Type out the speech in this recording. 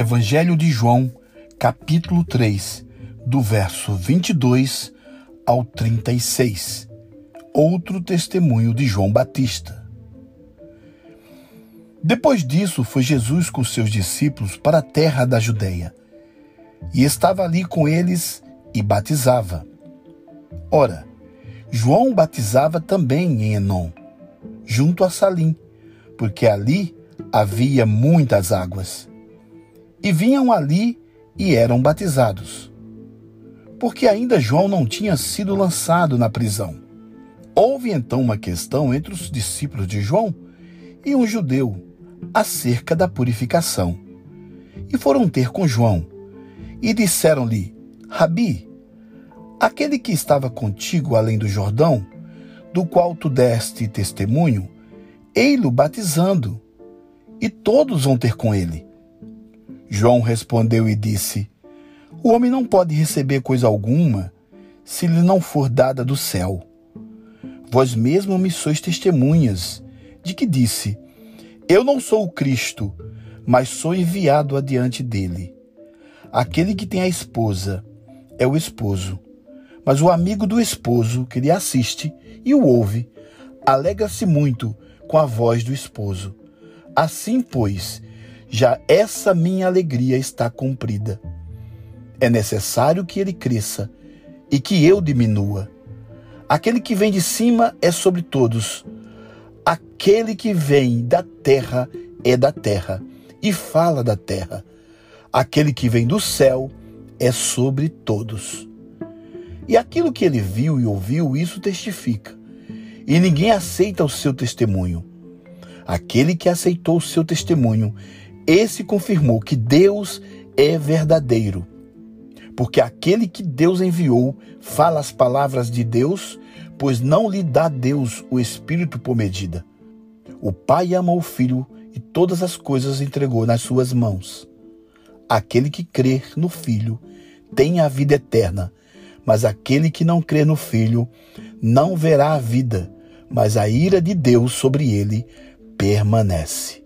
Evangelho de João, capítulo 3, do verso 22 ao 36. Outro testemunho de João Batista. Depois disso, foi Jesus com seus discípulos para a terra da Judéia, e estava ali com eles e batizava. Ora, João batizava também em Enom, junto a Salim, porque ali havia muitas águas. E vinham ali e eram batizados. Porque ainda João não tinha sido lançado na prisão. Houve então uma questão entre os discípulos de João e um judeu acerca da purificação. E foram ter com João e disseram-lhe: Rabi, aquele que estava contigo além do Jordão, do qual tu deste testemunho, ei-lo batizando, e todos vão ter com ele. João respondeu e disse: O homem não pode receber coisa alguma se lhe não for dada do céu. Vós mesmo me sois testemunhas de que disse: Eu não sou o Cristo, mas sou enviado adiante dele. Aquele que tem a esposa é o esposo, mas o amigo do esposo que lhe assiste e o ouve alegra-se muito com a voz do esposo. Assim, pois, já essa minha alegria está cumprida. É necessário que ele cresça e que eu diminua. Aquele que vem de cima é sobre todos. Aquele que vem da terra é da terra e fala da terra. Aquele que vem do céu é sobre todos. E aquilo que ele viu e ouviu, isso testifica. E ninguém aceita o seu testemunho. Aquele que aceitou o seu testemunho esse confirmou que Deus é verdadeiro. Porque aquele que Deus enviou fala as palavras de Deus, pois não lhe dá Deus o Espírito por medida. O Pai ama o Filho e todas as coisas entregou nas suas mãos. Aquele que crer no Filho tem a vida eterna, mas aquele que não crê no Filho não verá a vida, mas a ira de Deus sobre ele permanece.